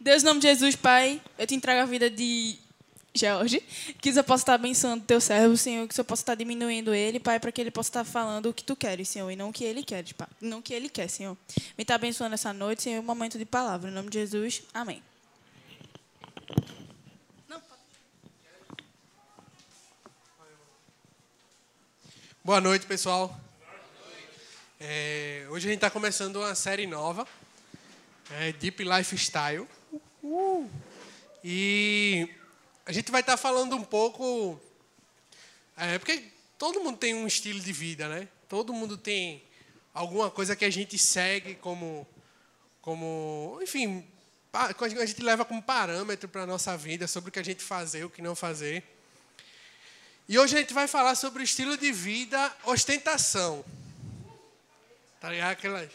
Deus, em nome de Jesus, Pai, eu te entrego a vida de George, que eu possa estar abençoando teu servo, Senhor, que eu possa estar diminuindo ele, Pai, para que ele possa estar falando o que tu queres, Senhor, e não o que ele quer, Pai. Não o que ele quer, Senhor. Me está abençoando essa noite, Senhor, um momento de palavra. Em nome de Jesus, amém. Boa noite, pessoal. É, hoje a gente está começando uma série nova, é, Deep Lifestyle. Uh! E a gente vai estar tá falando um pouco. É, porque todo mundo tem um estilo de vida, né? Todo mundo tem alguma coisa que a gente segue como. como enfim, a gente leva como parâmetro para a nossa vida sobre o que a gente fazer, o que não fazer. E hoje a gente vai falar sobre o estilo de vida ostentação. Tá ligado? Aquela...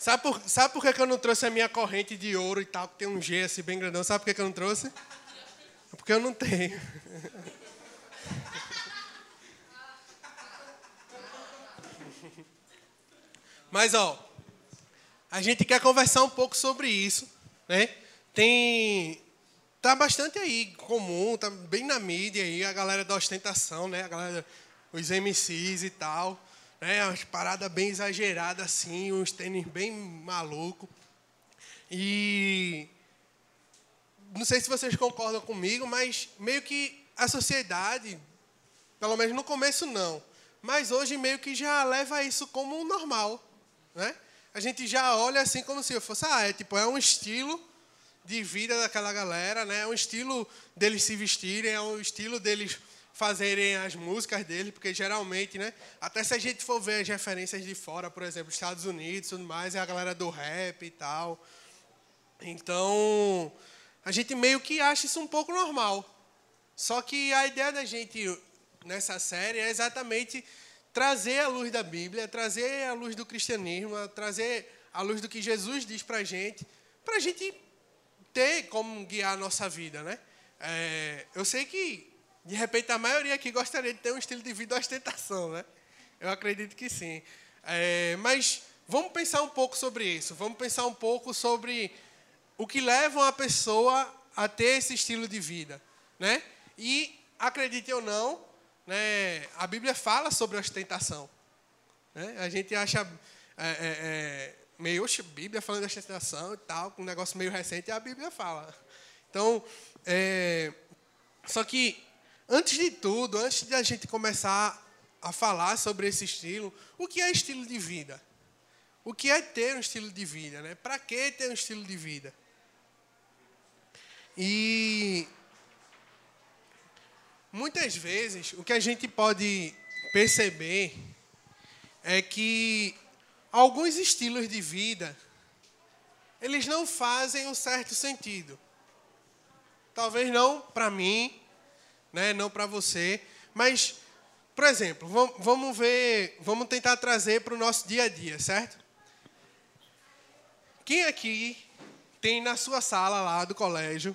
Sabe por, sabe por que eu não trouxe a minha corrente de ouro e tal, que tem um G assim bem grandão? Sabe por que eu não trouxe? Porque eu não tenho. Mas, ó, a gente quer conversar um pouco sobre isso, né? Tem tá bastante aí comum, tá bem na mídia aí a galera da ostentação, né? A galera os MCs e tal né? Umas paradas bem exageradas assim, uns tênis bem maluco. E não sei se vocês concordam comigo, mas meio que a sociedade, pelo menos no começo não, mas hoje meio que já leva isso como normal, né? A gente já olha assim como se fosse, ah, é tipo, é um estilo de vida daquela galera, né? É um estilo deles se vestirem, é um estilo deles fazerem as músicas dele, porque geralmente, né? Até se a gente for ver as referências de fora, por exemplo, Estados Unidos e tudo mais, é a galera do rap e tal. Então, a gente meio que acha isso um pouco normal. Só que a ideia da gente nessa série é exatamente trazer a luz da Bíblia, trazer a luz do cristianismo, trazer a luz do que Jesus diz para a gente, para a gente ter como guiar a nossa vida, né? É, eu sei que de repente, a maioria aqui gostaria de ter um estilo de vida ostentação, né? Eu acredito que sim. É, mas vamos pensar um pouco sobre isso. Vamos pensar um pouco sobre o que leva uma pessoa a ter esse estilo de vida, né? E acredite ou não, né? A Bíblia fala sobre ostentação. Né? A gente acha é, é, é meio oxe, Bíblia falando de ostentação e tal, um negócio meio recente, a Bíblia fala. Então, é, só que Antes de tudo, antes de a gente começar a falar sobre esse estilo, o que é estilo de vida? O que é ter um estilo de vida? Né? Para que ter um estilo de vida? E muitas vezes o que a gente pode perceber é que alguns estilos de vida eles não fazem um certo sentido. Talvez não para mim, né? não para você. Mas, por exemplo, vamos ver, vamos tentar trazer para o nosso dia a dia, certo? Quem aqui tem na sua sala lá do colégio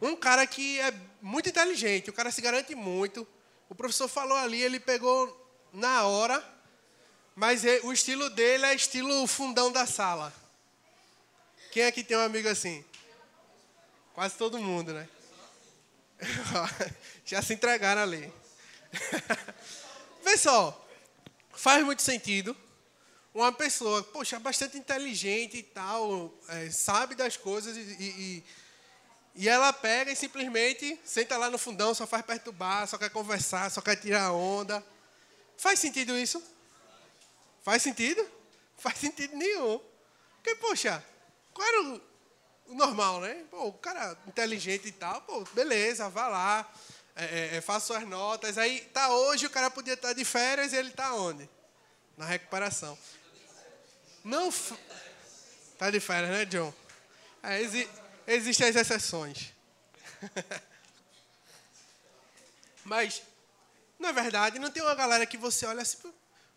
um cara que é muito inteligente, o cara se garante muito. O professor falou ali, ele pegou na hora, mas o estilo dele é estilo fundão da sala. Quem aqui tem um amigo assim? Quase todo mundo, né? Já se entregaram ali. Vê só, faz muito sentido uma pessoa, poxa, bastante inteligente e tal, é, sabe das coisas e, e, e, ela pega e simplesmente senta lá no fundão, só faz perturbar, só quer conversar, só quer tirar onda. Faz sentido isso? Faz sentido? Faz sentido nenhum. Porque, poxa, qual era o, normal, né? Pô, o cara inteligente e tal, pô, beleza, vá lá, é, é, é faça suas notas. Aí tá hoje, o cara podia estar de férias e ele está onde? Na recuperação. Não. Tá de férias, né, John? É, exi existem as exceções. Mas, na verdade, não tem uma galera que você olha assim,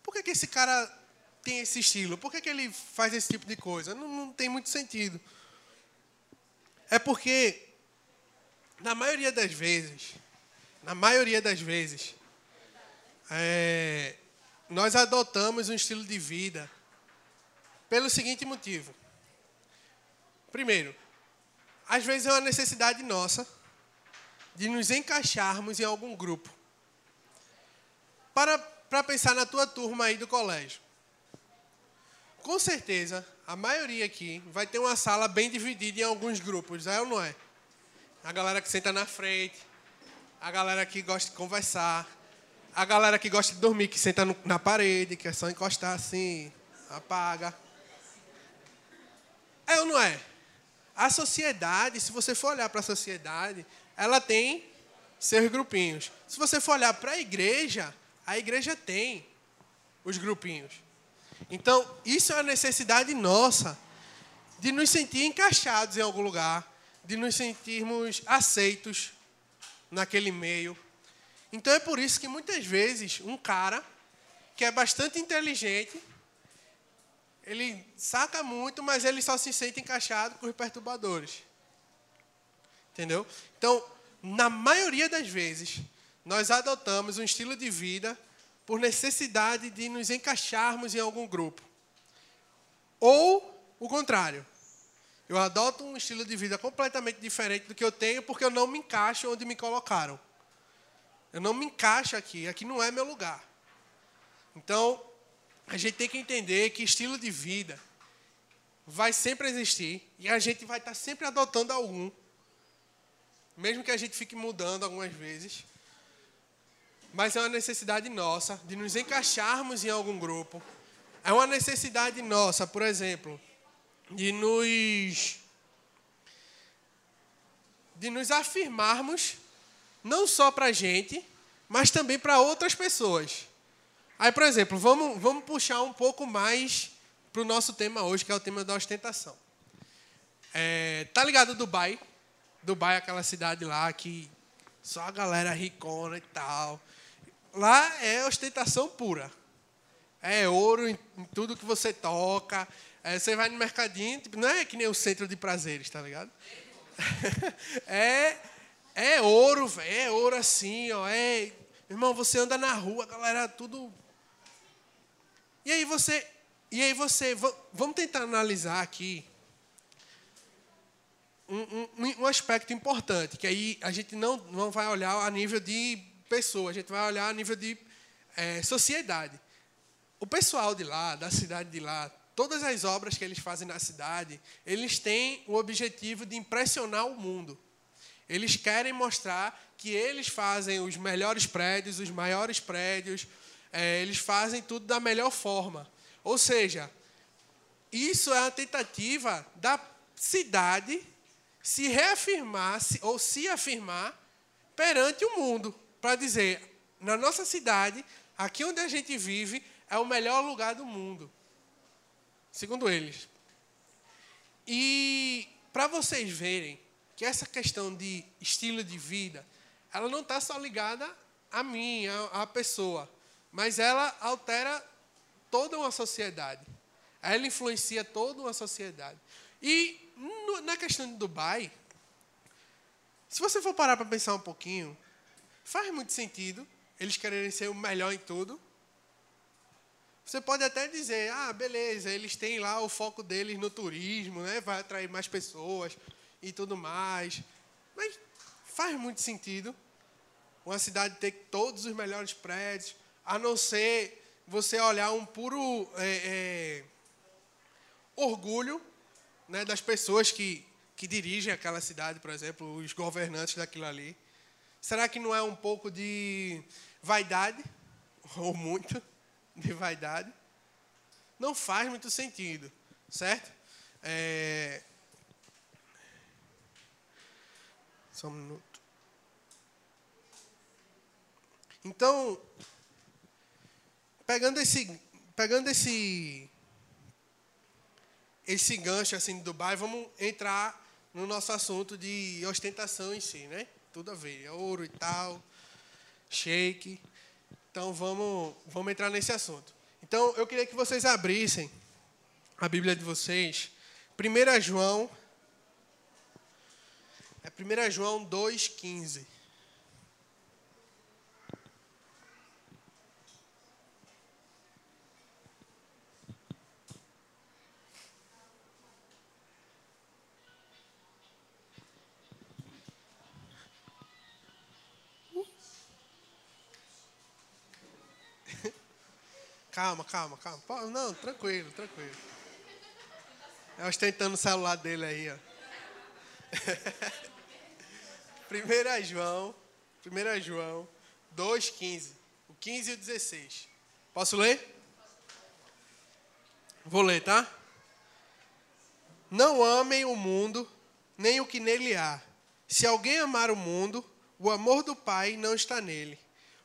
por que, que esse cara tem esse estilo? Por que, que ele faz esse tipo de coisa? Não, não tem muito sentido. É porque, na maioria das vezes, na maioria das vezes, é, nós adotamos um estilo de vida pelo seguinte motivo. Primeiro, às vezes é uma necessidade nossa de nos encaixarmos em algum grupo. Para, para pensar na tua turma aí do colégio. Com certeza, a maioria aqui vai ter uma sala bem dividida em alguns grupos, é ou não é? A galera que senta na frente, a galera que gosta de conversar, a galera que gosta de dormir, que senta no, na parede, que é só encostar assim, apaga. É ou não é? A sociedade, se você for olhar para a sociedade, ela tem seus grupinhos. Se você for olhar para a igreja, a igreja tem os grupinhos. Então, isso é a necessidade nossa de nos sentir encaixados em algum lugar, de nos sentirmos aceitos naquele meio. Então é por isso que muitas vezes um cara que é bastante inteligente, ele saca muito, mas ele só se sente encaixado com os perturbadores. Entendeu? Então, na maioria das vezes, nós adotamos um estilo de vida por necessidade de nos encaixarmos em algum grupo. Ou o contrário. Eu adoto um estilo de vida completamente diferente do que eu tenho porque eu não me encaixo onde me colocaram. Eu não me encaixo aqui, aqui não é meu lugar. Então, a gente tem que entender que estilo de vida vai sempre existir e a gente vai estar sempre adotando algum, mesmo que a gente fique mudando algumas vezes. Mas é uma necessidade nossa de nos encaixarmos em algum grupo. É uma necessidade nossa, por exemplo, de nos de nos afirmarmos não só para a gente, mas também para outras pessoas. Aí, por exemplo, vamos, vamos puxar um pouco mais para o nosso tema hoje, que é o tema da ostentação. É, tá ligado Dubai? Dubai é aquela cidade lá que só a galera ricona e tal. Lá é ostentação pura. É ouro em, tudo que você toca. É, você vai no mercadinho, tipo, não é que nem o centro de prazeres, tá ligado? é é ouro, velho. É ouro assim, ó. É... Irmão, você anda na rua, galera, tudo. E aí você. E aí você. Vamos tentar analisar aqui um, um, um, aspecto importante, que aí a gente não, não vai olhar a nível de pessoa, a gente vai olhar a nível de é, sociedade. O pessoal de lá, da cidade de lá, todas as obras que eles fazem na cidade, eles têm o objetivo de impressionar o mundo. Eles querem mostrar que eles fazem os melhores prédios, os maiores prédios, é, eles fazem tudo da melhor forma. Ou seja, isso é a tentativa da cidade se reafirmar ou se afirmar perante o mundo, para dizer, na nossa cidade, aqui onde a gente vive, é o melhor lugar do mundo. Segundo eles. E para vocês verem que essa questão de estilo de vida, ela não está só ligada a mim, a, pessoa, mas ela altera toda uma sociedade. Ela influencia toda uma sociedade. E no, na questão de Dubai, se você for parar para pensar um pouquinho, faz muito sentido eles quererem ser o melhor em tudo. Você pode até dizer, ah, beleza, eles têm lá o foco deles no turismo, né? vai atrair mais pessoas, e tudo mais. Mas faz muito sentido uma cidade ter todos os melhores prédios, a não ser você olhar um puro é, é, orgulho né, das pessoas que, que dirigem aquela cidade, por exemplo, os governantes daquilo ali. Será que não é um pouco de vaidade, ou muito de vaidade? Não faz muito sentido, certo? É, Só um minuto. Então, pegando esse, pegando esse, esse gancho assim de Dubai, vamos entrar no nosso assunto de ostentação em si, né? Tudo a ver, é ouro e tal, shake. Então vamos, vamos entrar nesse assunto. Então eu queria que vocês abrissem a Bíblia de vocês, 1 João é 1 João 2,15. Calma, calma, calma. Não, tranquilo, tranquilo. É ostentando o celular dele aí, ó. 1 João, 1 João 2,15. O 15 e o 16. Posso ler? Vou ler, tá? Não amem o mundo, nem o que nele há. Se alguém amar o mundo, o amor do Pai não está nele.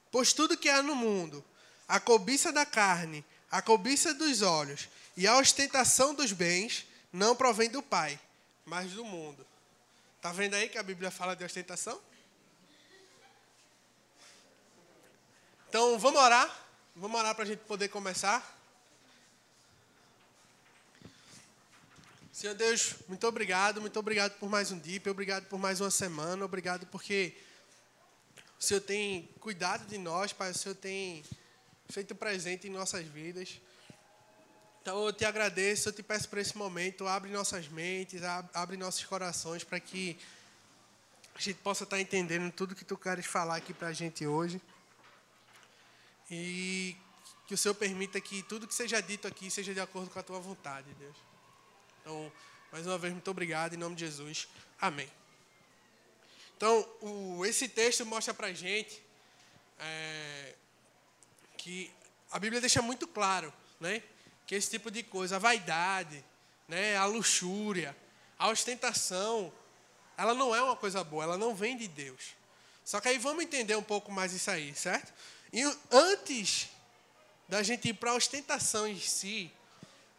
Pois tudo que há no mundo, a cobiça da carne, a cobiça dos olhos e a ostentação dos bens, não provém do Pai, mas do mundo. Está vendo aí que a Bíblia fala de ostentação? Então, vamos orar. Vamos orar para a gente poder começar. Senhor Deus, muito obrigado, muito obrigado por mais um dia, obrigado por mais uma semana, obrigado porque o Senhor tem cuidado de nós, Pai, o Senhor tem feito presente em nossas vidas. Então eu te agradeço, eu te peço por esse momento, abre nossas mentes, abre nossos corações para que a gente possa estar entendendo tudo que tu queres falar aqui para a gente hoje. E que o Senhor permita que tudo que seja dito aqui seja de acordo com a tua vontade, Deus. Então, mais uma vez, muito obrigado em nome de Jesus. Amém. Então, o, esse texto mostra para a gente é, que a Bíblia deixa muito claro né, que esse tipo de coisa, a vaidade, né, a luxúria, a ostentação, ela não é uma coisa boa, ela não vem de Deus. Só que aí vamos entender um pouco mais isso aí, certo? E antes da gente ir para a ostentação em si,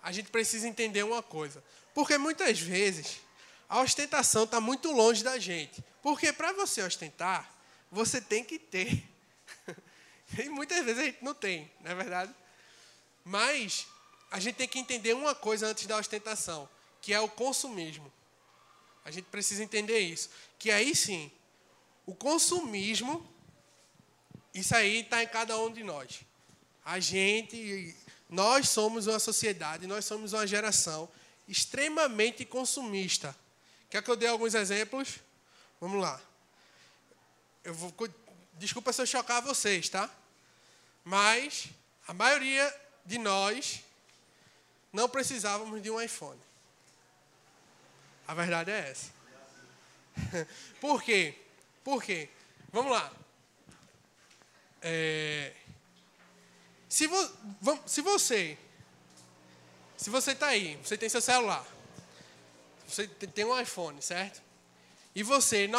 a gente precisa entender uma coisa. Porque muitas vezes a ostentação está muito longe da gente. Porque para você ostentar, você tem que ter. e muitas vezes a gente não tem, não é verdade? Mas a gente tem que entender uma coisa antes da ostentação, que é o consumismo. A gente precisa entender isso. Que aí sim, o consumismo, isso aí está em cada um de nós. A gente nós somos uma sociedade, nós somos uma geração extremamente consumista. Quer que eu dê alguns exemplos? Vamos lá. Eu vou, desculpa se eu chocar vocês, tá? Mas a maioria de nós não precisávamos de um iPhone. A verdade é essa. Por quê? Por quê? Vamos lá. É, se, vo, se você se você está aí, você tem seu celular, você tem um iPhone, certo? E você,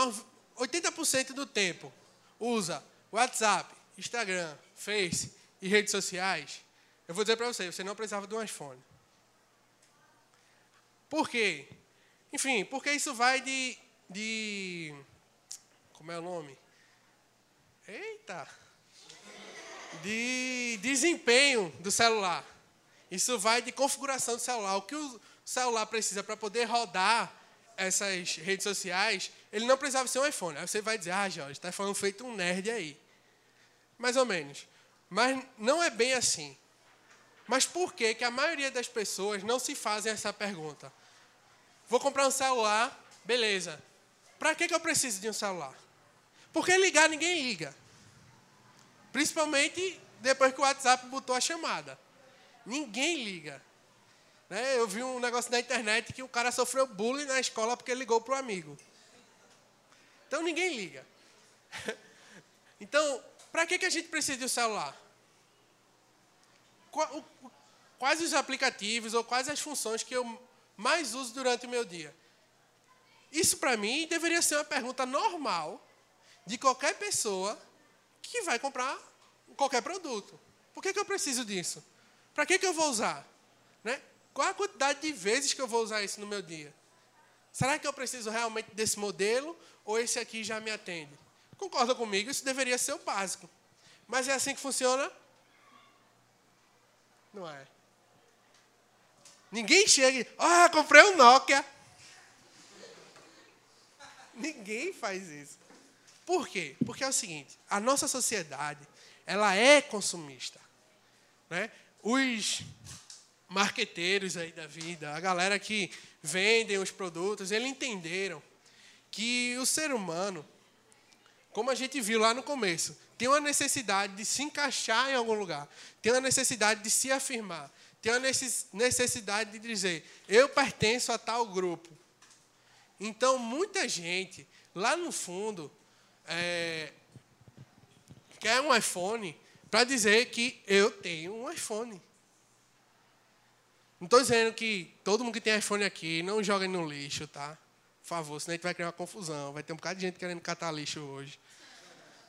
80% do tempo, usa WhatsApp, Instagram, Face e redes sociais, eu vou dizer para você, você não precisava de um iPhone. Por quê? Enfim, porque isso vai de. de como é o nome? Eita! de desempenho do celular. Isso vai de configuração do celular. O que o celular precisa para poder rodar essas redes sociais, ele não precisava ser um iPhone. Aí você vai dizer, ah, Jorge, está falando feito um nerd aí. Mais ou menos. Mas não é bem assim. Mas por que, que a maioria das pessoas não se fazem essa pergunta? Vou comprar um celular, beleza. Para que, que eu preciso de um celular? Porque ligar ninguém liga. Principalmente depois que o WhatsApp botou a chamada. Ninguém liga. Né? Eu vi um negócio na internet que o cara sofreu bullying na escola porque ligou para o amigo. Então ninguém liga. Então, para que, que a gente precisa de um celular? Quais os aplicativos ou quais as funções que eu mais uso durante o meu dia? Isso, para mim, deveria ser uma pergunta normal de qualquer pessoa que vai comprar qualquer produto. Por que, que eu preciso disso? Para que, que eu vou usar? Né? Qual a quantidade de vezes que eu vou usar isso no meu dia? Será que eu preciso realmente desse modelo ou esse aqui já me atende? Concorda comigo? Isso deveria ser o básico. Mas é assim que funciona? Não é. Ninguém chega e, ah, comprei um Nokia. Ninguém faz isso. Por quê? Porque é o seguinte, a nossa sociedade, ela é consumista. Né? Os marqueteiros aí da vida, a galera que vendem os produtos, eles entenderam que o ser humano, como a gente viu lá no começo, tem uma necessidade de se encaixar em algum lugar, tem uma necessidade de se afirmar, tem uma necessidade de dizer: eu pertenço a tal grupo. Então, muita gente, lá no fundo, é, quer um iPhone para dizer que eu tenho um iPhone. Não estou dizendo que todo mundo que tem iPhone aqui não joga no lixo, tá? Favor, senão a gente vai criar uma confusão. Vai ter um bocado de gente querendo catar lixo hoje.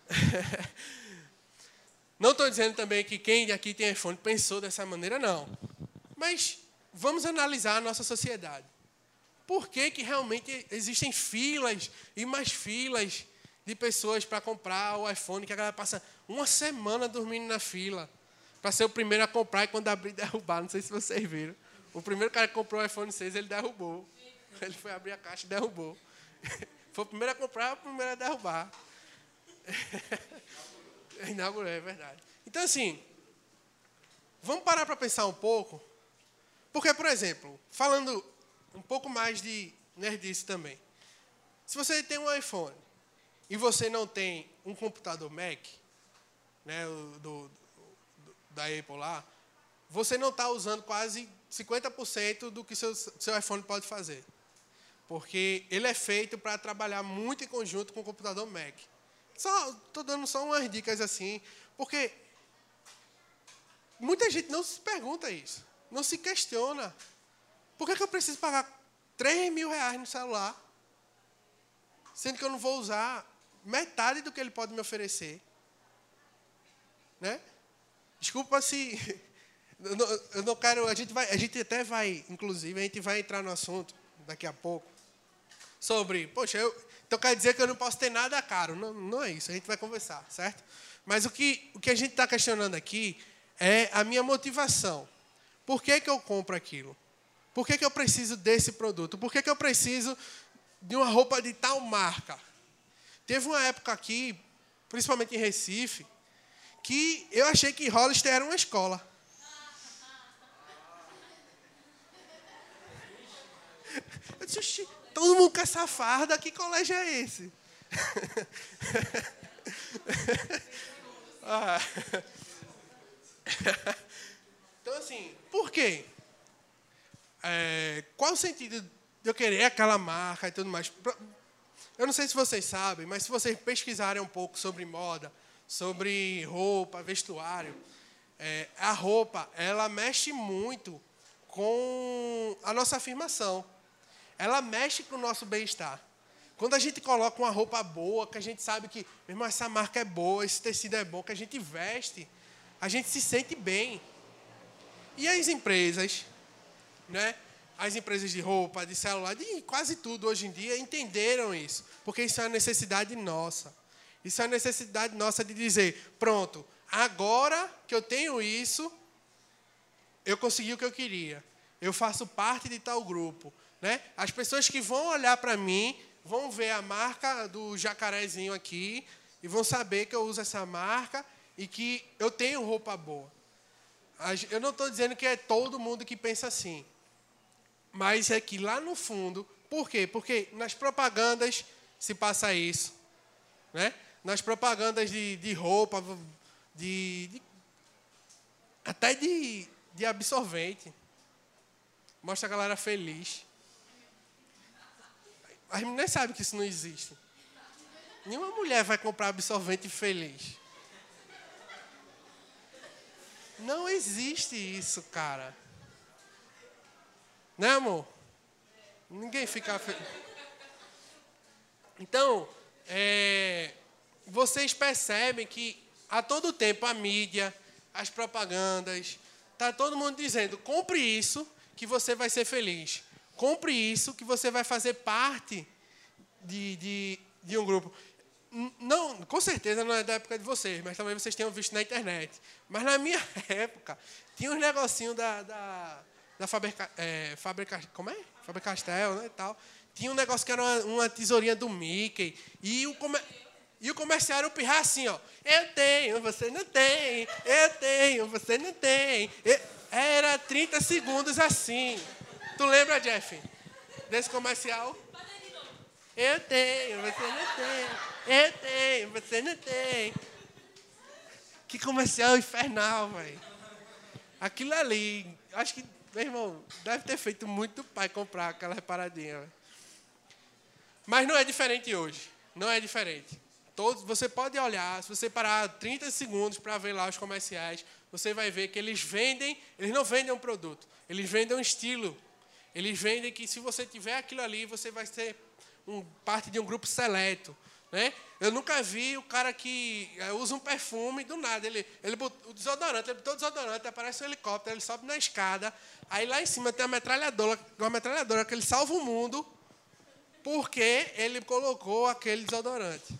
Não estou dizendo também que quem aqui tem iPhone pensou dessa maneira, não. Mas vamos analisar a nossa sociedade. Por que, que realmente existem filas e mais filas de pessoas para comprar o iPhone, que a galera passa uma semana dormindo na fila para ser o primeiro a comprar e quando abrir derrubar. Não sei se vocês viram. O primeiro cara que comprou o iPhone 6, ele derrubou. Ele foi abrir a caixa e derrubou. Foi o primeiro a comprar, o primeiro a derrubar. Inaugurou, é verdade. Então, assim, vamos parar para pensar um pouco. Porque, por exemplo, falando um pouco mais de nerdice também. Se você tem um iPhone e você não tem um computador Mac, né, do, do da Apple lá, você não está usando quase 50% do que seu, seu iPhone pode fazer. Porque ele é feito para trabalhar muito em conjunto com o computador Mac. Só estou dando só umas dicas assim, porque muita gente não se pergunta isso, não se questiona. Por que, que eu preciso pagar 3 mil reais no celular, sendo que eu não vou usar metade do que ele pode me oferecer? Né? Desculpa se eu não, eu não quero. A gente vai, a gente até vai, inclusive, a gente vai entrar no assunto daqui a pouco sobre, poxa, eu, então quer dizer que eu não posso ter nada caro. Não, não é isso, a gente vai conversar, certo? Mas o que, o que a gente está questionando aqui é a minha motivação. Por que, que eu compro aquilo? Por que, que eu preciso desse produto? Por que, que eu preciso de uma roupa de tal marca? Teve uma época aqui, principalmente em Recife, que eu achei que Hollister era uma escola. Eu disse, todo mundo com essa farda, que colégio é esse? ah. Então, assim, por quê? É, qual o sentido de eu querer aquela marca e tudo mais? Eu não sei se vocês sabem, mas se vocês pesquisarem um pouco sobre moda, sobre roupa, vestuário, é, a roupa, ela mexe muito com a nossa afirmação. Ela mexe com o nosso bem-estar. Quando a gente coloca uma roupa boa, que a gente sabe que, mesmo essa marca é boa, esse tecido é bom, que a gente veste, a gente se sente bem. E as empresas, né? As empresas de roupa, de celular, de quase tudo hoje em dia entenderam isso, porque isso é uma necessidade nossa. Isso é uma necessidade nossa de dizer, pronto, agora que eu tenho isso, eu consegui o que eu queria. Eu faço parte de tal grupo. Né? As pessoas que vão olhar para mim vão ver a marca do jacarezinho aqui e vão saber que eu uso essa marca e que eu tenho roupa boa. Eu não estou dizendo que é todo mundo que pensa assim. Mas é que lá no fundo, por quê? Porque nas propagandas se passa isso. Né? Nas propagandas de, de roupa, de, de até de, de absorvente. Mostra a galera feliz. As meninas sabem que isso não existe. Nenhuma mulher vai comprar absorvente feliz. Não existe isso, cara. Né, amor? Ninguém fica feliz. Então, é, vocês percebem que a todo tempo a mídia, as propagandas, está todo mundo dizendo: compre isso que você vai ser feliz. Compre isso que você vai fazer parte de, de, de um grupo. Não, com certeza não é da época de vocês, mas talvez vocês tenham visto na internet. Mas na minha época, tinha uns negocinhos da, da, da Faber, é, como é? Castell, né, e tal. Tinha um negócio que era uma, uma tesourinha do Mickey. E o, comer, e o comercial era assim, ó. Eu tenho, você não tem. Eu tenho, você não tem. Eu, era 30 segundos assim. Tu lembra, Jeff? Desse comercial? Eu tenho, você não tem. Eu tenho, você não tem. Que comercial infernal, velho. Aquilo ali, acho que, meu irmão, deve ter feito muito pai comprar aquela paradinha. Véio. Mas não é diferente hoje. Não é diferente. Todos, você pode olhar, se você parar 30 segundos para ver lá os comerciais, você vai ver que eles vendem, eles não vendem um produto, eles vendem um estilo. Eles vendem que se você tiver aquilo ali, você vai ser um, parte de um grupo seleto. Né? Eu nunca vi o cara que eh, usa um perfume do nada. Ele, ele botou, o desodorante, ele botou o desodorante, aparece um helicóptero, ele sobe na escada, aí lá em cima tem uma metralhadora, uma metralhadora que ele salva o mundo porque ele colocou aquele desodorante.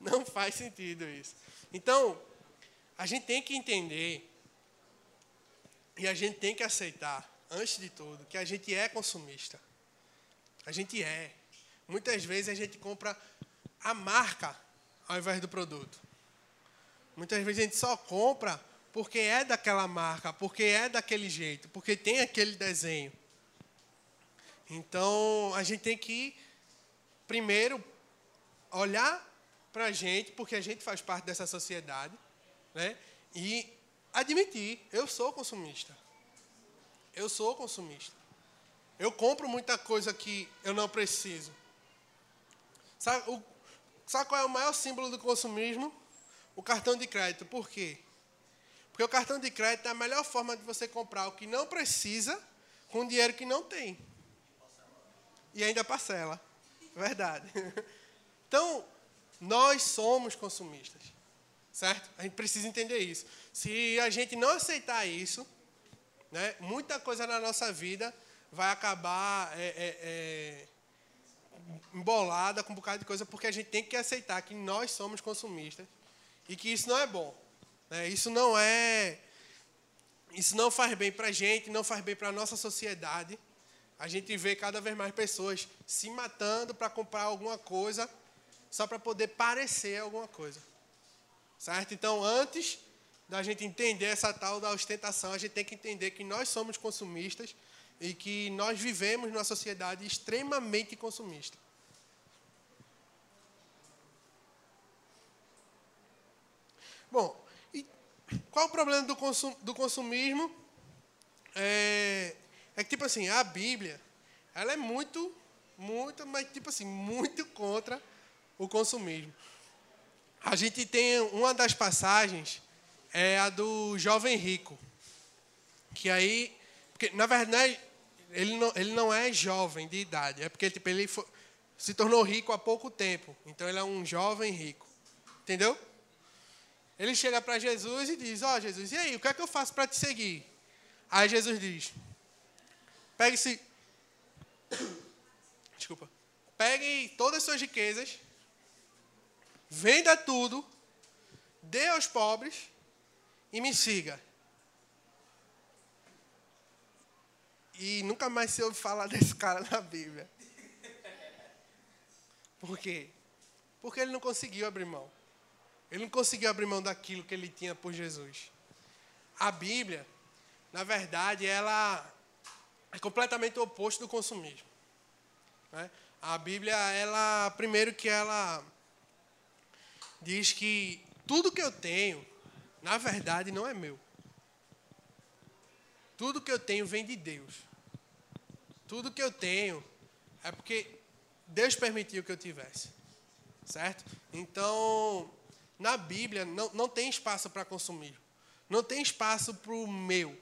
Não faz sentido isso. Então, a gente tem que entender e a gente tem que aceitar, antes de tudo, que a gente é consumista. A gente é. Muitas vezes a gente compra a marca ao invés do produto. Muitas vezes a gente só compra porque é daquela marca, porque é daquele jeito, porque tem aquele desenho. Então a gente tem que, primeiro, olhar para a gente, porque a gente faz parte dessa sociedade, né? e admitir: eu sou consumista. Eu sou consumista. Eu compro muita coisa que eu não preciso. Sabe, o, sabe qual é o maior símbolo do consumismo? O cartão de crédito. Por quê? Porque o cartão de crédito é a melhor forma de você comprar o que não precisa com dinheiro que não tem. E ainda parcela. Verdade. Então, nós somos consumistas. Certo? A gente precisa entender isso. Se a gente não aceitar isso, né, muita coisa na nossa vida vai acabar é, é, é, embolada com um bocado de coisa, porque a gente tem que aceitar que nós somos consumistas e que isso não é bom. Né? Isso não é. Isso não faz bem para a gente, não faz bem para a nossa sociedade. A gente vê cada vez mais pessoas se matando para comprar alguma coisa só para poder parecer alguma coisa. Certo? Então, antes da gente entender essa tal da ostentação, a gente tem que entender que nós somos consumistas e que nós vivemos numa sociedade extremamente consumista. Bom, qual o problema do, consum, do consumismo? É, é que, tipo assim, a Bíblia, ela é muito, muito, mas, tipo assim, muito contra o consumismo. A gente tem uma das passagens, é a do jovem rico. Que aí, porque, na verdade, ele não, ele não é jovem de idade, é porque tipo, ele foi, se tornou rico há pouco tempo. Então ele é um jovem rico. Entendeu? Ele chega para Jesus e diz: Ó, oh, Jesus, e aí, o que é que eu faço para te seguir? Aí Jesus diz: Pegue se Desculpa. Pegue todas as suas riquezas Venda tudo, dê aos pobres e me siga. E nunca mais se ouve falar desse cara na Bíblia. Por quê? Porque ele não conseguiu abrir mão. Ele não conseguiu abrir mão daquilo que ele tinha por Jesus. A Bíblia, na verdade, ela é completamente o oposto do consumismo. Né? A Bíblia, ela, primeiro que ela diz que tudo que eu tenho, na verdade, não é meu. Tudo que eu tenho vem de Deus. Tudo que eu tenho é porque Deus permitiu que eu tivesse. Certo? Então, na Bíblia, não, não tem espaço para consumir. Não tem espaço para o meu.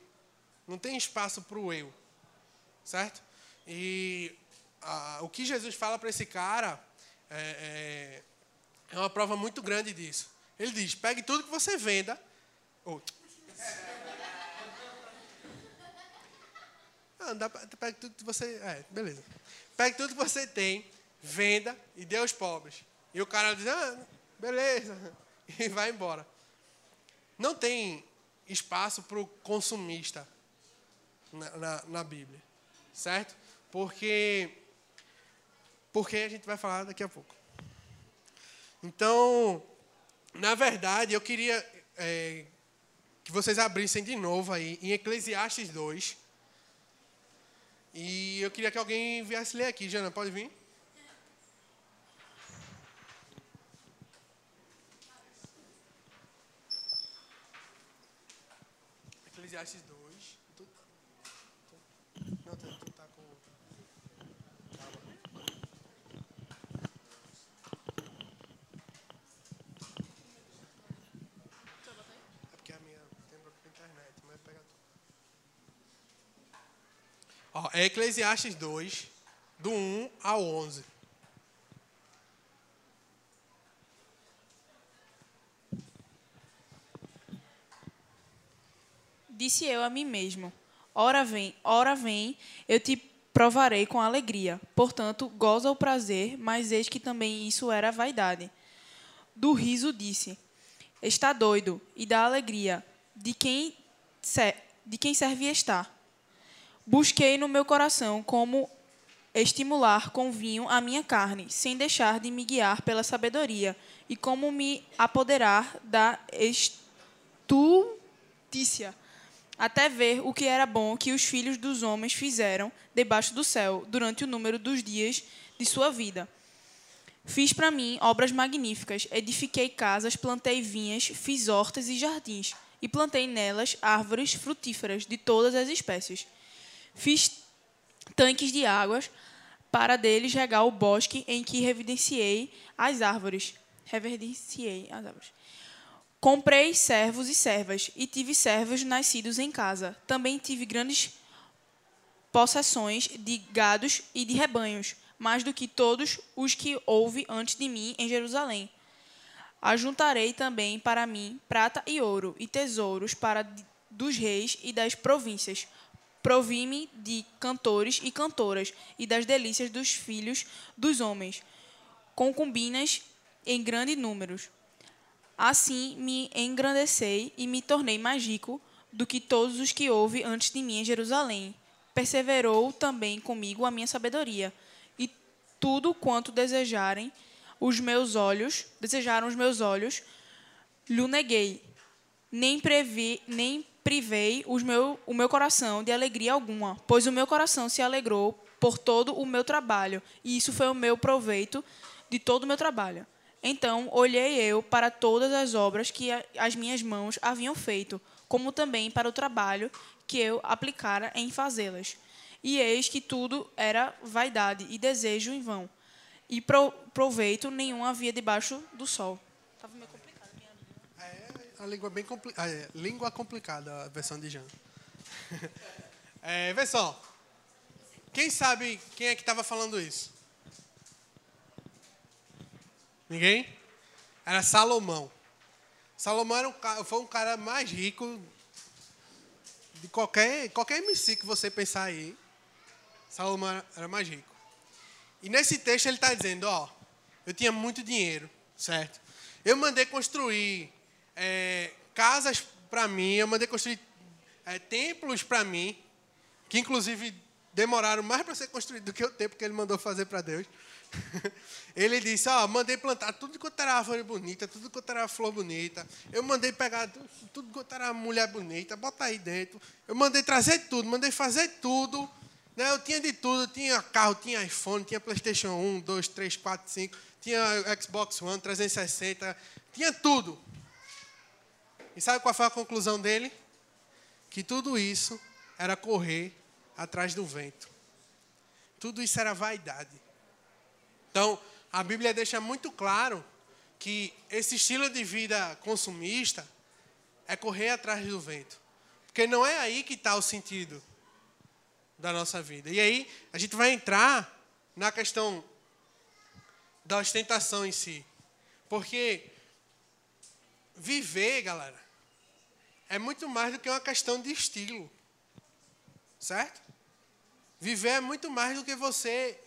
Não tem espaço para o eu. Certo? E a, o que Jesus fala para esse cara é, é é uma prova muito grande disso. Ele diz: pegue tudo que você venda. Oh. Ah, dá pra, pegue tudo que você. É, beleza. Pegue tudo que você tem, venda e dê aos pobres. E o cara diz: ah, beleza. E vai embora. Não tem espaço para o consumista na, na, na Bíblia. Certo? Porque. Porque a gente vai falar daqui a pouco. Então, na verdade, eu queria é, que vocês abrissem de novo aí em Eclesiastes 2. E eu queria que alguém viesse ler aqui. Jana, pode vir? Eclesiastes 2. Ó, é Eclesiastes 2, do 1 ao 11. Disse eu a mim mesmo: Ora vem, ora vem, eu te provarei com alegria. Portanto, goza o prazer, mas eis que também isso era vaidade. Do riso disse: Está doido, e da alegria, de quem, de quem serve estar. Busquei no meu coração como estimular com vinho a minha carne, sem deixar de me guiar pela sabedoria, e como me apoderar da estultícia até ver o que era bom que os filhos dos homens fizeram debaixo do céu durante o número dos dias de sua vida. Fiz para mim obras magníficas, edifiquei casas, plantei vinhas, fiz hortas e jardins, e plantei nelas árvores frutíferas de todas as espécies. Fiz tanques de águas para deles regar o bosque em que reverenciei as árvores. Reverenciei as árvores. Comprei servos e servas, e tive servos nascidos em casa. Também tive grandes possessões de gados e de rebanhos, mais do que todos os que houve antes de mim em Jerusalém. Ajuntarei também para mim prata e ouro, e tesouros para dos reis e das províncias. Provi-me de cantores e cantoras, e das delícias dos filhos dos homens, concubinas em grande números Assim me engrandecei e me tornei mais rico do que todos os que houve antes de mim em Jerusalém. Perseverou também comigo a minha sabedoria, e tudo quanto desejarem os meus olhos, desejaram os meus olhos, lhe neguei. Nem previ, nem privei meu, o meu coração de alegria alguma, pois o meu coração se alegrou por todo o meu trabalho, e isso foi o meu proveito de todo o meu trabalho. Então olhei eu para todas as obras que as minhas mãos haviam feito, como também para o trabalho que eu aplicara em fazê-las. E eis que tudo era vaidade e desejo em vão, e proveito nenhum havia debaixo do sol. Estava meio complicado. Minha... É, a língua bem complicada. É, língua complicada, a versão de Jean. é, vê só. Quem sabe quem é que estava falando isso? Ninguém? Era Salomão. Salomão era um, foi um cara mais rico de qualquer, qualquer MC que você pensar aí. Salomão era mais rico. E nesse texto ele está dizendo, ó, eu tinha muito dinheiro, certo? Eu mandei construir é, casas para mim, eu mandei construir é, templos para mim, que inclusive demoraram mais para ser construído do que o tempo que ele mandou fazer para Deus. Ele disse, ó, mandei plantar tudo quanto era árvore bonita, tudo quanto era flor bonita. Eu mandei pegar tudo quanto era mulher bonita, botar aí dentro. Eu mandei trazer tudo, mandei fazer tudo. Né? Eu tinha de tudo, tinha carro, tinha iPhone, tinha Playstation 1, 2, 3, 4, 5, tinha Xbox One, 360, tinha tudo. E sabe qual foi a conclusão dele? Que tudo isso era correr atrás do vento. Tudo isso era vaidade. Então, a Bíblia deixa muito claro que esse estilo de vida consumista é correr atrás do vento. Porque não é aí que está o sentido da nossa vida. E aí a gente vai entrar na questão da ostentação em si. Porque viver, galera, é muito mais do que uma questão de estilo. Certo? Viver é muito mais do que você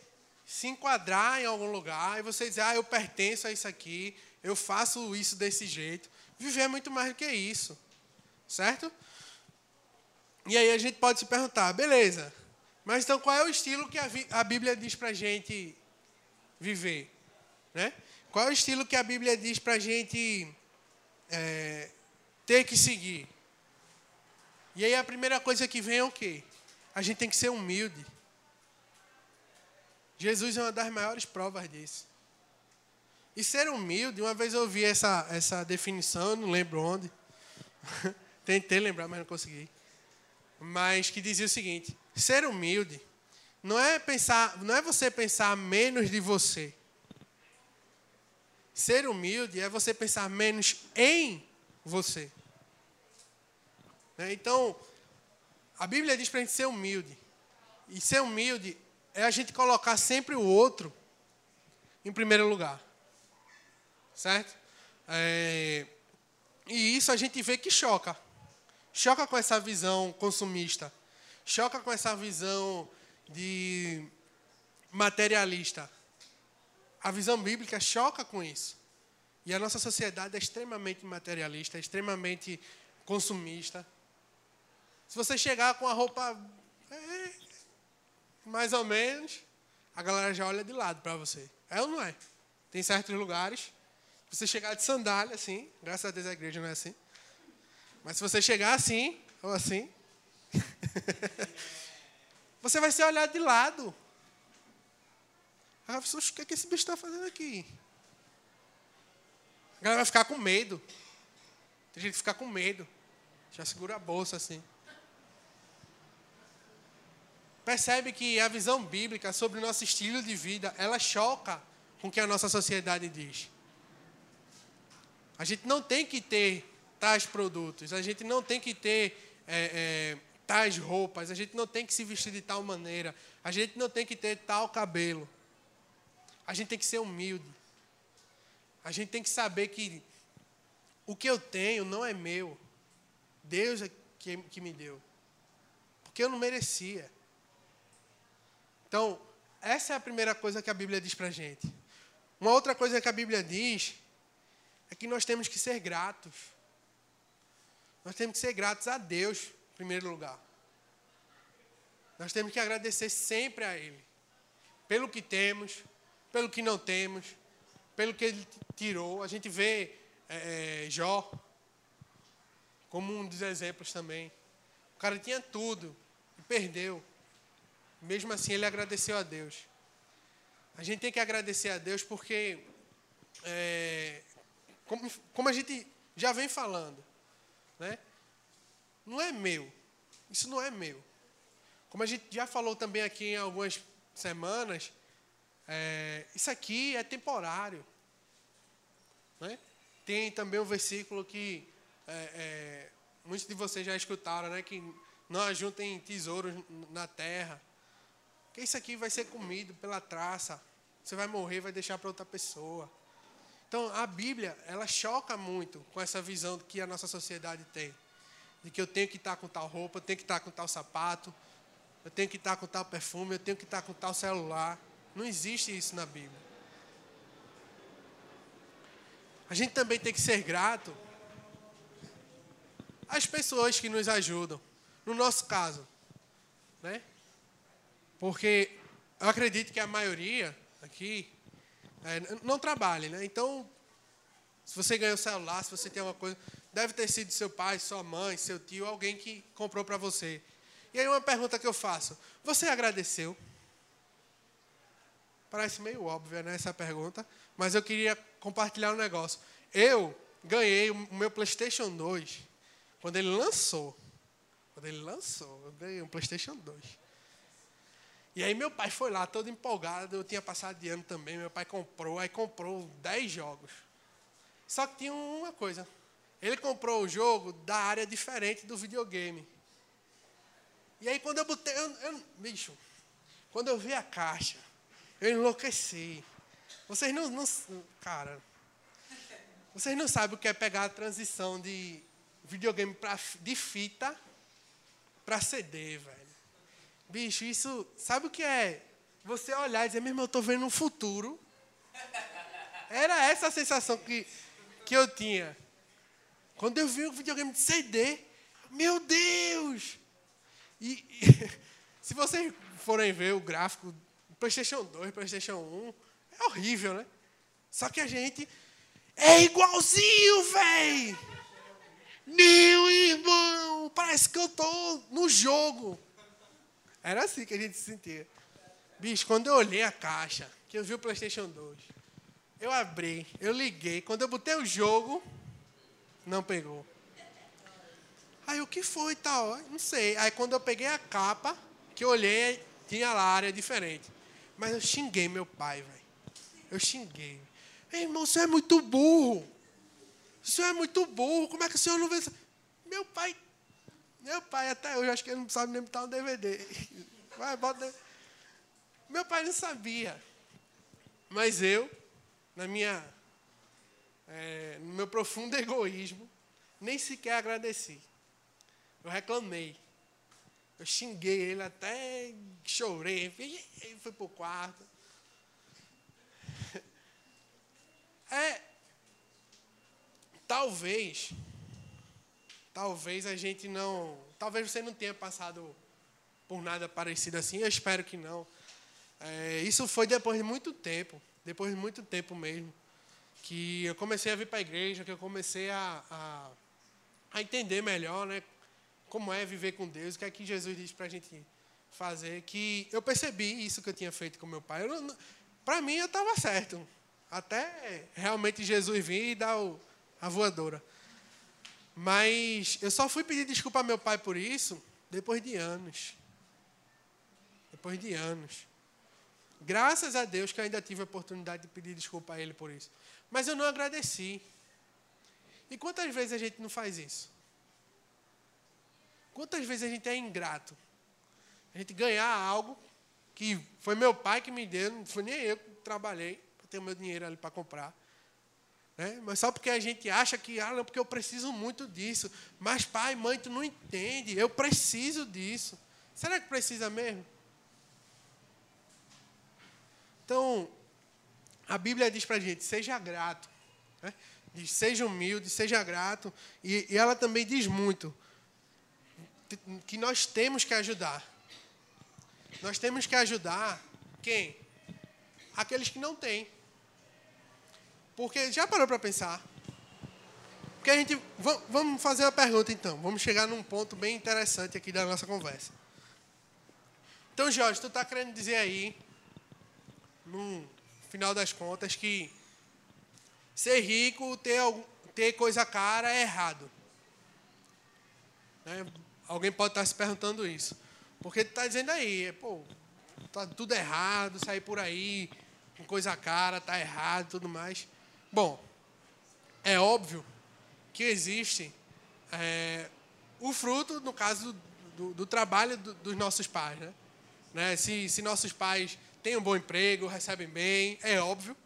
se enquadrar em algum lugar e você dizer, ah, eu pertenço a isso aqui, eu faço isso desse jeito. Viver é muito mais do que isso, certo? E aí a gente pode se perguntar, beleza, mas então qual é o estilo que a, Bíblia diz para a gente viver? Né? Qual é o estilo que a Bíblia diz para a gente é, ter que seguir? E aí a primeira coisa que vem é o quê? A gente tem que ser humilde. Jesus é uma das maiores provas disso. E ser humilde, uma vez eu ouvi essa, essa definição, não lembro onde. Tentei lembrar, mas não consegui. mas que dizia o seguinte: ser humilde não é pensar, não é você pensar menos de você. Ser humilde é você pensar menos em você. Né? Então, a Bíblia diz para a gente ser humilde. E ser humilde é a gente colocar sempre o outro em primeiro lugar. Certo? É, e isso a gente vê que choca. Choca com essa visão consumista. Choca com essa visão de materialista. A visão bíblica choca com isso. E a nossa sociedade é extremamente materialista, é extremamente consumista. Se você chegar com a roupa é, mais ou menos, a galera já olha de lado para você. É ou não é? Tem certos lugares. Se você chegar de sandália, assim, graças a Deus a igreja não é assim. Mas se você chegar assim, ou assim, você vai ser olhado de lado. A pessoa, o que, é que esse bicho está fazendo aqui? A galera vai ficar com medo. Tem gente que fica com medo. Já segura a bolsa assim. Percebe que a visão bíblica sobre o nosso estilo de vida, ela choca com o que a nossa sociedade diz. A gente não tem que ter tais produtos, a gente não tem que ter é, é, tais roupas, a gente não tem que se vestir de tal maneira, a gente não tem que ter tal cabelo. A gente tem que ser humilde. A gente tem que saber que o que eu tenho não é meu. Deus é que, que me deu. Porque eu não merecia. Então, essa é a primeira coisa que a Bíblia diz para a gente. Uma outra coisa que a Bíblia diz é que nós temos que ser gratos. Nós temos que ser gratos a Deus, em primeiro lugar. Nós temos que agradecer sempre a Ele. Pelo que temos, pelo que não temos, pelo que Ele tirou. A gente vê é, é, Jó como um dos exemplos também. O cara tinha tudo e perdeu. Mesmo assim, ele agradeceu a Deus. A gente tem que agradecer a Deus porque, é, como, como a gente já vem falando, né? não é meu. Isso não é meu. Como a gente já falou também aqui em algumas semanas, é, isso aqui é temporário. Né? Tem também um versículo que é, é, muitos de vocês já escutaram, né? que não ajuntem tesouros na terra que isso aqui vai ser comido pela traça. Você vai morrer, vai deixar para outra pessoa. Então, a Bíblia, ela choca muito com essa visão que a nossa sociedade tem. De que eu tenho que estar com tal roupa, eu tenho que estar com tal sapato, eu tenho que estar com tal perfume, eu tenho que estar com tal celular. Não existe isso na Bíblia. A gente também tem que ser grato às pessoas que nos ajudam. No nosso caso, né? Porque eu acredito que a maioria aqui é, não trabalha, né? Então, se você ganhou celular, se você tem alguma coisa, deve ter sido seu pai, sua mãe, seu tio, alguém que comprou para você. E aí uma pergunta que eu faço: você agradeceu? Parece meio óbvia, né, essa pergunta, mas eu queria compartilhar um negócio. Eu ganhei o meu PlayStation 2 quando ele lançou. Quando ele lançou, eu ganhei um PlayStation 2. E aí meu pai foi lá todo empolgado, eu tinha passado de ano também, meu pai comprou, aí comprou 10 jogos. Só que tinha uma coisa. Ele comprou o jogo da área diferente do videogame. E aí quando eu botei. Eu, eu, bicho, quando eu vi a caixa, eu enlouqueci. Vocês não, não. Cara. Vocês não sabem o que é pegar a transição de videogame pra, de fita para CD, velho. Bicho, isso. Sabe o que é? Você olhar e dizer, mesmo eu estou vendo um futuro. Era essa a sensação que, que eu tinha. Quando eu vi o videogame de CD, meu Deus! E, e se vocês forem ver o gráfico PlayStation 2, PlayStation 1, é horrível, né? Só que a gente é igualzinho, véi! Meu irmão, parece que eu tô no jogo. Era assim que a gente se sentia. Bicho, quando eu olhei a caixa, que eu vi o PlayStation 2, eu abri, eu liguei. Quando eu botei o jogo, não pegou. Aí o que foi tal? Não sei. Aí quando eu peguei a capa, que eu olhei, tinha lá área diferente. Mas eu xinguei meu pai, velho. Eu xinguei. Ei, irmão, o senhor é muito burro. O senhor é muito burro. Como é que o senhor não vê isso? Meu pai. Meu pai, até hoje, acho que ele não sabe nem botar um DVD. Vai, bota. Meu pai não sabia. Mas eu, na minha, é, no meu profundo egoísmo, nem sequer agradeci. Eu reclamei. Eu xinguei ele até chorei. E fui para o quarto. É. Talvez. Talvez a gente não. Talvez você não tenha passado por nada parecido assim. Eu espero que não. É, isso foi depois de muito tempo. Depois de muito tempo mesmo. Que eu comecei a vir para a igreja, que eu comecei a, a, a entender melhor, né? como é viver com Deus, o que é que Jesus diz para a gente fazer, que eu percebi isso que eu tinha feito com meu pai. Para mim, eu estava certo. Até realmente Jesus vir e dar o, a voadora. Mas eu só fui pedir desculpa a meu pai por isso depois de anos. Depois de anos. Graças a Deus que eu ainda tive a oportunidade de pedir desculpa a ele por isso. Mas eu não agradeci. E quantas vezes a gente não faz isso? Quantas vezes a gente é ingrato? A gente ganhar algo que foi meu pai que me deu, não foi nem eu que trabalhei para ter o meu dinheiro ali para comprar. Né? Mas só porque a gente acha que, ah, não, porque eu preciso muito disso. Mas pai, mãe, tu não entende, eu preciso disso. Será que precisa mesmo? Então, a Bíblia diz para a gente, seja grato. Né? Diz, seja humilde, seja grato. E, e ela também diz muito que nós temos que ajudar. Nós temos que ajudar quem? Aqueles que não têm. Porque já parou para pensar? Porque a gente. Vamos fazer uma pergunta então. Vamos chegar num ponto bem interessante aqui da nossa conversa. Então, Jorge, tu está querendo dizer aí, no final das contas, que ser rico, ter, ter coisa cara é errado. Né? Alguém pode estar se perguntando isso. Porque tu está dizendo aí, pô, tá tudo errado, sair por aí com coisa cara, tá errado e tudo mais. Bom, é óbvio que existe é, o fruto, no caso do, do trabalho do, dos nossos pais. Né? né? Se, se nossos pais têm um bom emprego, recebem bem, é óbvio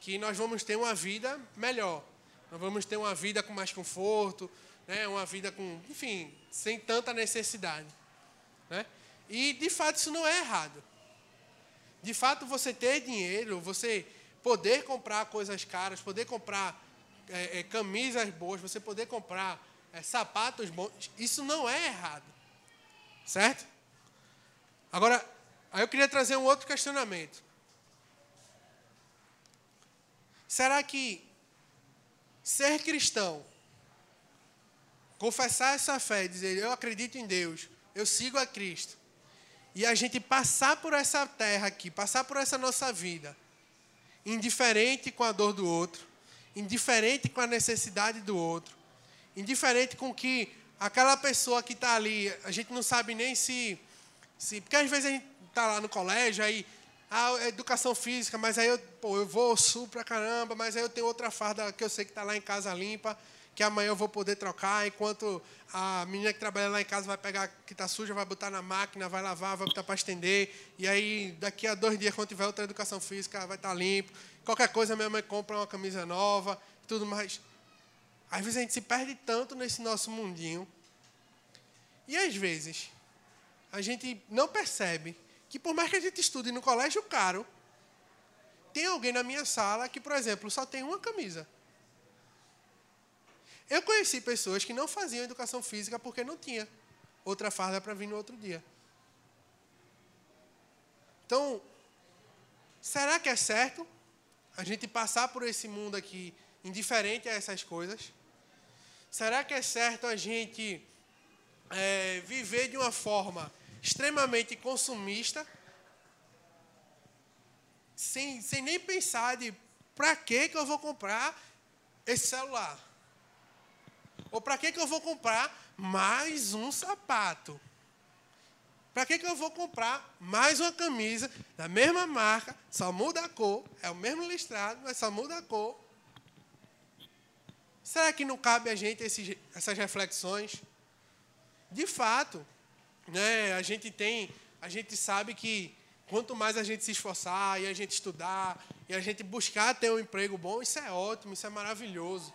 que nós vamos ter uma vida melhor. Nós vamos ter uma vida com mais conforto, né, uma vida com, enfim, sem tanta necessidade. Né? E, de fato, isso não é errado. De fato, você ter dinheiro, você poder comprar coisas caras, poder comprar é, é, camisas boas, você poder comprar é, sapatos bons, isso não é errado. Certo? Agora, aí eu queria trazer um outro questionamento. Será que ser cristão confessar essa fé, dizer eu acredito em Deus, eu sigo a Cristo, e a gente passar por essa terra aqui, passar por essa nossa vida, indiferente com a dor do outro, indiferente com a necessidade do outro, indiferente com que aquela pessoa que está ali, a gente não sabe nem se, se. Porque às vezes a gente está lá no colégio, aí. Ah, educação física, mas aí eu, pô, eu vou sul pra caramba, mas aí eu tenho outra farda que eu sei que está lá em casa limpa que amanhã eu vou poder trocar, enquanto a menina que trabalha lá em casa vai pegar que está suja, vai botar na máquina, vai lavar, vai botar para estender, e aí daqui a dois dias, quando tiver outra educação física, vai estar tá limpo. Qualquer coisa, minha mãe compra uma camisa nova, tudo mais. Às vezes a gente se perde tanto nesse nosso mundinho, e às vezes a gente não percebe que por mais que a gente estude no colégio caro, tem alguém na minha sala que, por exemplo, só tem uma camisa. Eu conheci pessoas que não faziam educação física porque não tinha outra farda para vir no outro dia. Então, será que é certo a gente passar por esse mundo aqui indiferente a essas coisas? Será que é certo a gente é, viver de uma forma extremamente consumista, sem, sem nem pensar de para que, que eu vou comprar esse celular? Ou para que, que eu vou comprar mais um sapato. Para que, que eu vou comprar mais uma camisa da mesma marca, só muda a cor, é o mesmo listrado, mas só muda a cor. Será que não cabe a gente esses, essas reflexões? De fato, né, a gente tem, a gente sabe que quanto mais a gente se esforçar e a gente estudar e a gente buscar ter um emprego bom, isso é ótimo, isso é maravilhoso.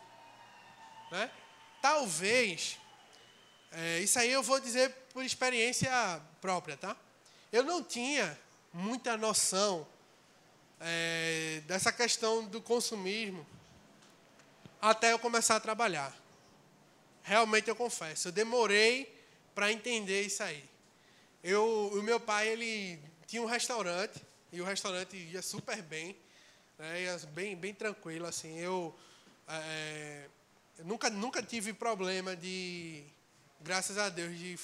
Né? Talvez é, isso aí eu vou dizer por experiência própria, tá? Eu não tinha muita noção é, dessa questão do consumismo até eu começar a trabalhar. Realmente eu confesso, eu demorei para entender isso aí. Eu, o meu pai ele tinha um restaurante e o restaurante ia super bem, né, ia bem, bem tranquilo assim. Eu, é, eu nunca, nunca tive problema de graças a Deus, de,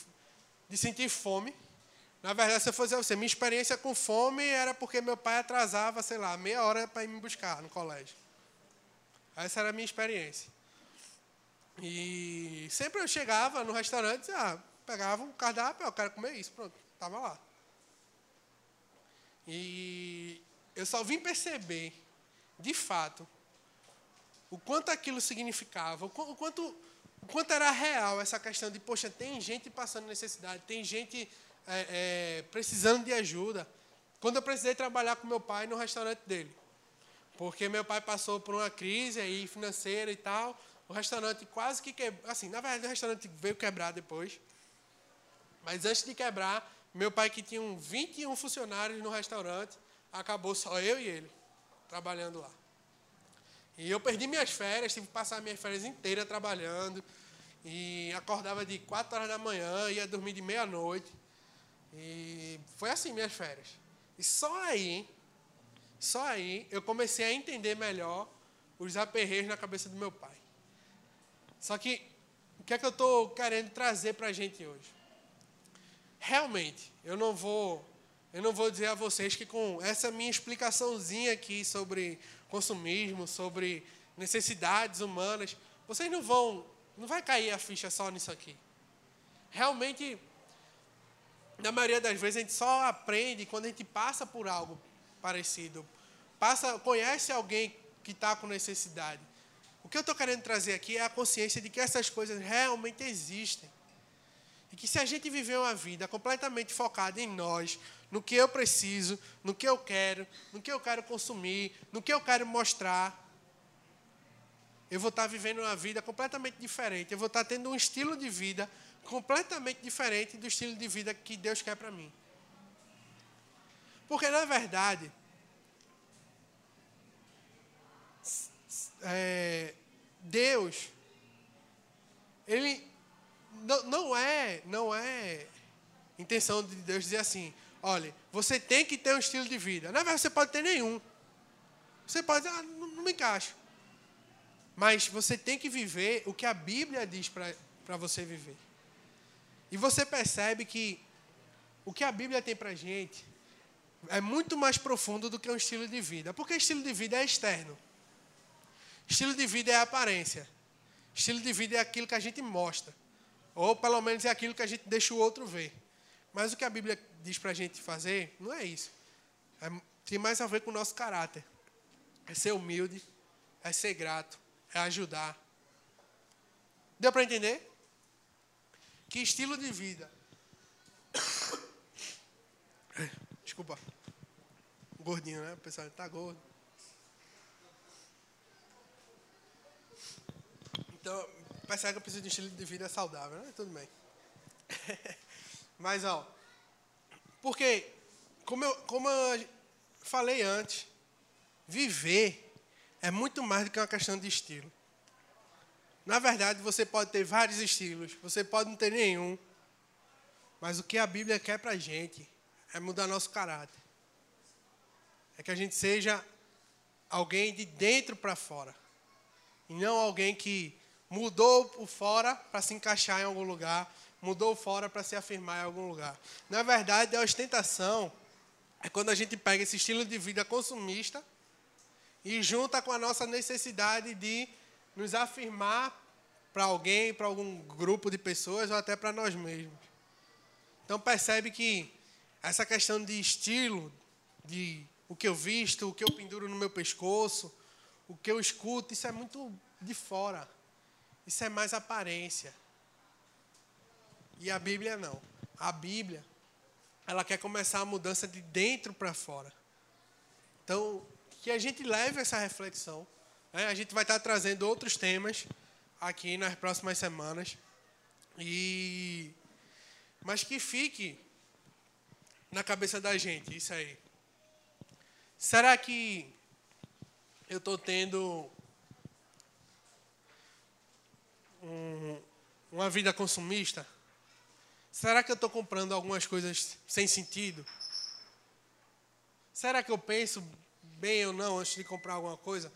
de sentir fome. Na verdade, se eu fosse você, minha experiência com fome era porque meu pai atrasava, sei lá, meia hora para ir me buscar no colégio. Essa era a minha experiência. E sempre eu chegava no restaurante, ah, pegava um cardápio, eu quero comer isso, pronto, estava lá. E eu só vim perceber, de fato, o quanto aquilo significava, o quanto o quanto era real essa questão de, poxa, tem gente passando necessidade, tem gente é, é, precisando de ajuda. Quando eu precisei trabalhar com meu pai no restaurante dele, porque meu pai passou por uma crise aí financeira e tal, o restaurante quase que quebrou. Assim, na verdade, o restaurante veio quebrar depois. Mas antes de quebrar, meu pai, que tinha 21 funcionários no restaurante, acabou só eu e ele trabalhando lá. E eu perdi minhas férias, tive que passar minhas férias inteiras trabalhando. E acordava de 4 horas da manhã, ia dormir de meia-noite. E foi assim minhas férias. E só aí, só aí, eu comecei a entender melhor os aperreios na cabeça do meu pai. Só que, o que é que eu estou querendo trazer para a gente hoje? Realmente, eu não vou eu não vou dizer a vocês que com essa minha explicaçãozinha aqui sobre consumismo, sobre necessidades humanas, vocês não vão, não vai cair a ficha só nisso aqui. Realmente, na maioria das vezes a gente só aprende quando a gente passa por algo parecido, passa, conhece alguém que está com necessidade. O que eu estou querendo trazer aqui é a consciência de que essas coisas realmente existem. E que se a gente viver uma vida completamente focada em nós, no que eu preciso, no que eu quero, no que eu quero consumir, no que eu quero mostrar, eu vou estar vivendo uma vida completamente diferente. Eu vou estar tendo um estilo de vida completamente diferente do estilo de vida que Deus quer para mim. Porque, na verdade, é, Deus, Ele não, não é, não é intenção de Deus dizer assim, olha, você tem que ter um estilo de vida. Na verdade, você pode ter nenhum. Você pode dizer, ah, não, não me encaixa. Mas você tem que viver o que a Bíblia diz para você viver. E você percebe que o que a Bíblia tem para a gente é muito mais profundo do que um estilo de vida. Porque estilo de vida é externo. Estilo de vida é aparência. Estilo de vida é aquilo que a gente mostra. Ou pelo menos é aquilo que a gente deixa o outro ver. Mas o que a Bíblia diz para a gente fazer não é isso. É, tem mais a ver com o nosso caráter. É ser humilde, é ser grato, é ajudar. Deu para entender? Que estilo de vida. Desculpa. Gordinho, né? O pessoal está gordo. Então, Percebe que eu preciso de um estilo de vida saudável, né? Tudo bem. Mas, ó, porque, como eu, como eu falei antes, viver é muito mais do que uma questão de estilo. Na verdade, você pode ter vários estilos, você pode não ter nenhum. Mas o que a Bíblia quer para a gente é mudar nosso caráter. É que a gente seja alguém de dentro para fora. E não alguém que mudou por fora para se encaixar em algum lugar, mudou fora para se afirmar em algum lugar. Na verdade, a ostentação é quando a gente pega esse estilo de vida consumista e junta com a nossa necessidade de nos afirmar para alguém, para algum grupo de pessoas ou até para nós mesmos. Então percebe que essa questão de estilo, de o que eu visto, o que eu penduro no meu pescoço, o que eu escuto, isso é muito de fora. Isso é mais aparência. E a Bíblia não. A Bíblia, ela quer começar a mudança de dentro para fora. Então, que a gente leve essa reflexão. Né? A gente vai estar trazendo outros temas aqui nas próximas semanas. E mas que fique na cabeça da gente isso aí. Será que eu estou tendo um, uma vida consumista? Será que eu estou comprando algumas coisas sem sentido? Será que eu penso bem ou não antes de comprar alguma coisa?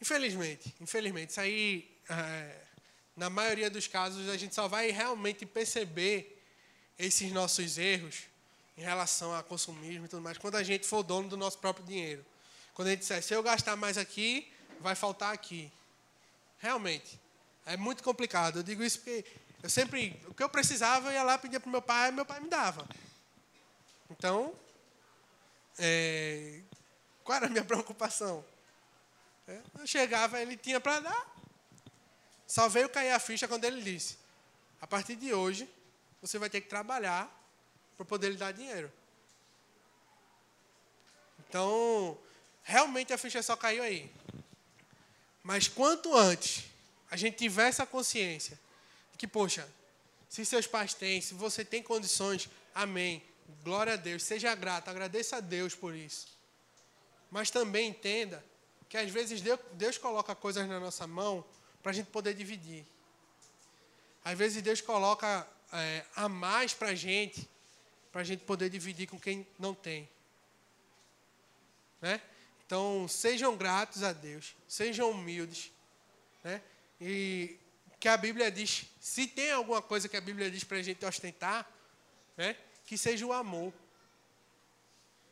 Infelizmente, infelizmente, isso aí, é, na maioria dos casos, a gente só vai realmente perceber esses nossos erros em relação a consumismo e tudo mais quando a gente for dono do nosso próprio dinheiro. Quando a gente disser, se eu gastar mais aqui, vai faltar aqui. Realmente, é muito complicado. Eu digo isso porque eu sempre, o que eu precisava, eu ia lá pedir para meu pai, meu pai me dava. Então, é, qual era a minha preocupação? É, eu chegava, ele tinha para dar. Só veio cair a ficha quando ele disse: a partir de hoje, você vai ter que trabalhar para poder lhe dar dinheiro. Então, realmente a ficha só caiu aí. Mas quanto antes a gente tiver essa consciência de que, poxa, se seus pais têm, se você tem condições, amém. Glória a Deus, seja grato, agradeça a Deus por isso. Mas também entenda que às vezes Deus, coloca coisas na nossa mão para a gente poder dividir. Às vezes Deus coloca é, a mais para a gente, para a gente poder dividir com quem não tem. Né? Então, sejam gratos a Deus, sejam humildes. Né? E que a Bíblia diz, se tem alguma coisa que a Bíblia diz para a gente ostentar, né? que seja o amor.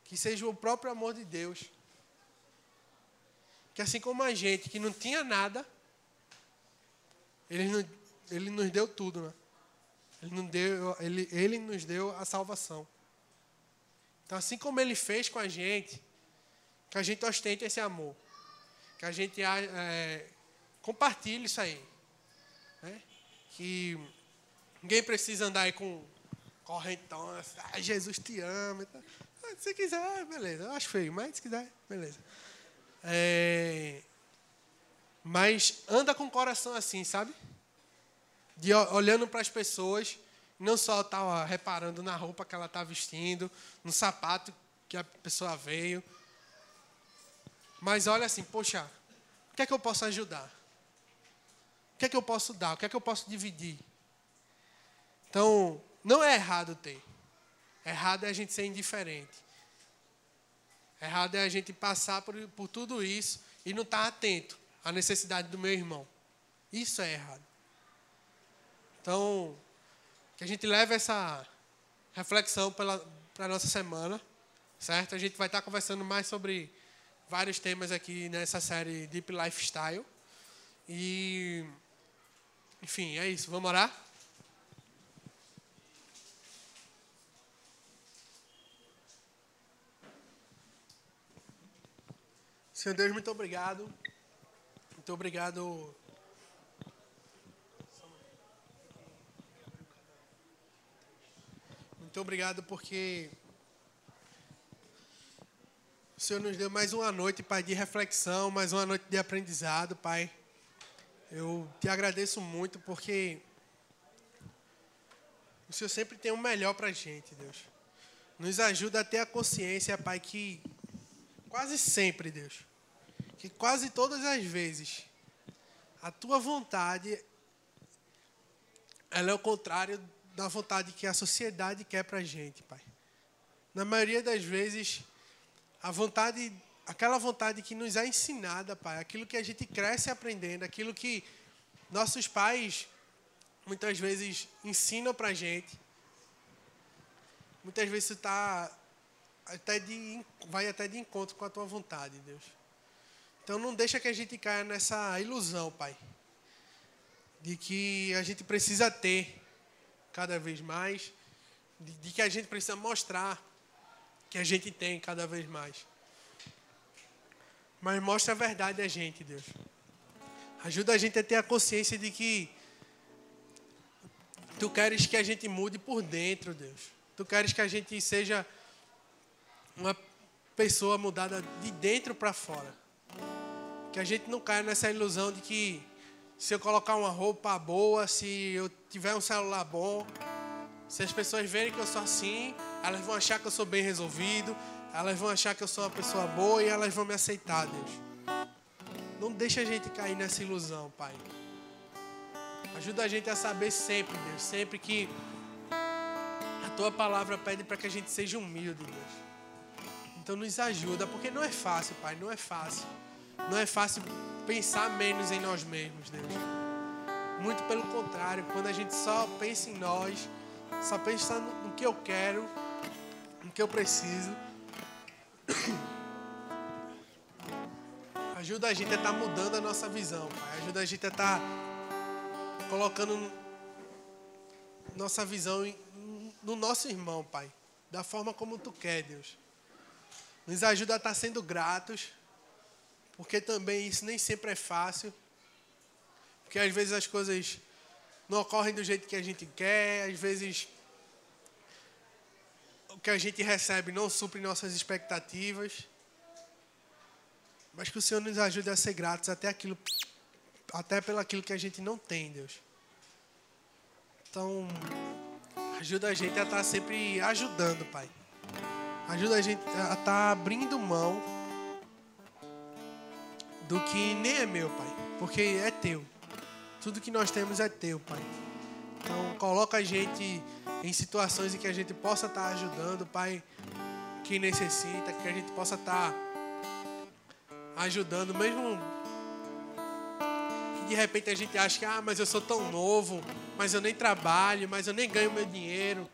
Que seja o próprio amor de Deus. Que assim como a gente que não tinha nada, ele, ele nos deu tudo, né? Ele, não deu, ele, ele nos deu a salvação. Então, assim como ele fez com a gente, que a gente ostente esse amor. Que a gente é, compartilhe isso aí. Né? Que ninguém precisa andar aí com correntão, ah, Jesus te ama. Ah, se quiser, beleza. Eu acho feio, mas se quiser, beleza. É, mas anda com o coração assim, sabe? de olhando para as pessoas, não só estava reparando na roupa que ela está vestindo, no sapato que a pessoa veio, mas olha assim, poxa, o que é que eu posso ajudar? Que é que eu posso dar? O que é que eu posso dividir? Então, não é errado ter. Errado é a gente ser indiferente. Errado é a gente passar por, por tudo isso e não estar atento à necessidade do meu irmão. Isso é errado. Então, que a gente leve essa reflexão para a nossa semana, certo? A gente vai estar conversando mais sobre vários temas aqui nessa série Deep Lifestyle. E, enfim, é isso. Vamos orar? Senhor Deus, muito obrigado. Muito obrigado Muito obrigado porque o Senhor nos deu mais uma noite, Pai, de reflexão, mais uma noite de aprendizado, Pai. Eu te agradeço muito porque o Senhor sempre tem o melhor para a gente, Deus. Nos ajuda a ter a consciência, Pai, que quase sempre, Deus, que quase todas as vezes, a tua vontade ela é o contrário da vontade que a sociedade quer para a gente, Pai. Na maioria das vezes, a vontade, aquela vontade que nos é ensinada, Pai, aquilo que a gente cresce aprendendo, aquilo que nossos pais muitas vezes ensinam para gente, muitas vezes está até de, vai até de encontro com a tua vontade, Deus. Então não deixa que a gente caia nessa ilusão, Pai, de que a gente precisa ter cada vez mais, de, de que a gente precisa mostrar que a gente tem cada vez mais. Mas mostra a verdade a gente, Deus. Ajuda a gente a ter a consciência de que Tu queres que a gente mude por dentro, Deus. Tu queres que a gente seja uma pessoa mudada de dentro para fora. Que a gente não caia nessa ilusão de que se eu colocar uma roupa boa, se eu tiver um celular bom, se as pessoas verem que eu sou assim, elas vão achar que eu sou bem resolvido, elas vão achar que eu sou uma pessoa boa e elas vão me aceitar, Deus. Não deixa a gente cair nessa ilusão, Pai. Ajuda a gente a saber sempre, Deus, sempre que a tua palavra pede para que a gente seja humilde, Deus. Então nos ajuda, porque não é fácil, Pai, não é fácil. Não é fácil pensar menos em nós mesmos, Deus. Muito pelo contrário, quando a gente só pensa em nós, só pensa no que eu quero, no que eu preciso. Ajuda a gente a estar tá mudando a nossa visão, Pai. Ajuda a gente a estar tá colocando nossa visão no nosso irmão, Pai, da forma como Tu quer, Deus. Nos ajuda a estar sendo gratos, porque também isso nem sempre é fácil, porque às vezes as coisas não ocorrem do jeito que a gente quer, às vezes que a gente recebe não supre nossas expectativas. Mas que o Senhor nos ajude a ser gratos até aquilo até pelo aquilo que a gente não tem, Deus. Então, ajuda a gente a estar tá sempre ajudando, Pai. Ajuda a gente a estar tá abrindo mão do que nem é meu, Pai, porque é teu. Tudo que nós temos é teu, Pai. Então, coloca a gente em situações em que a gente possa estar ajudando, Pai, quem necessita, que a gente possa estar ajudando, mesmo de repente a gente acha que, ah, mas eu sou tão novo, mas eu nem trabalho, mas eu nem ganho meu dinheiro.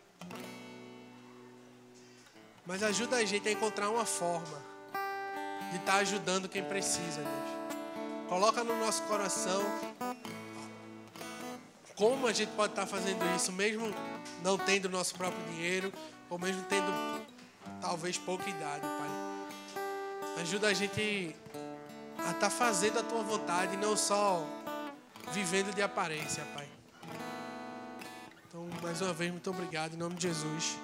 Mas ajuda a gente a encontrar uma forma de estar ajudando quem precisa, Deus. Coloca no nosso coração como a gente pode estar fazendo isso, mesmo não tendo nosso próprio dinheiro, ou mesmo tendo talvez pouca idade, Pai. Ajuda a gente a estar fazendo a tua vontade, não só vivendo de aparência, Pai. Então, mais uma vez, muito obrigado. Em nome de Jesus.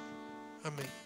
Amém.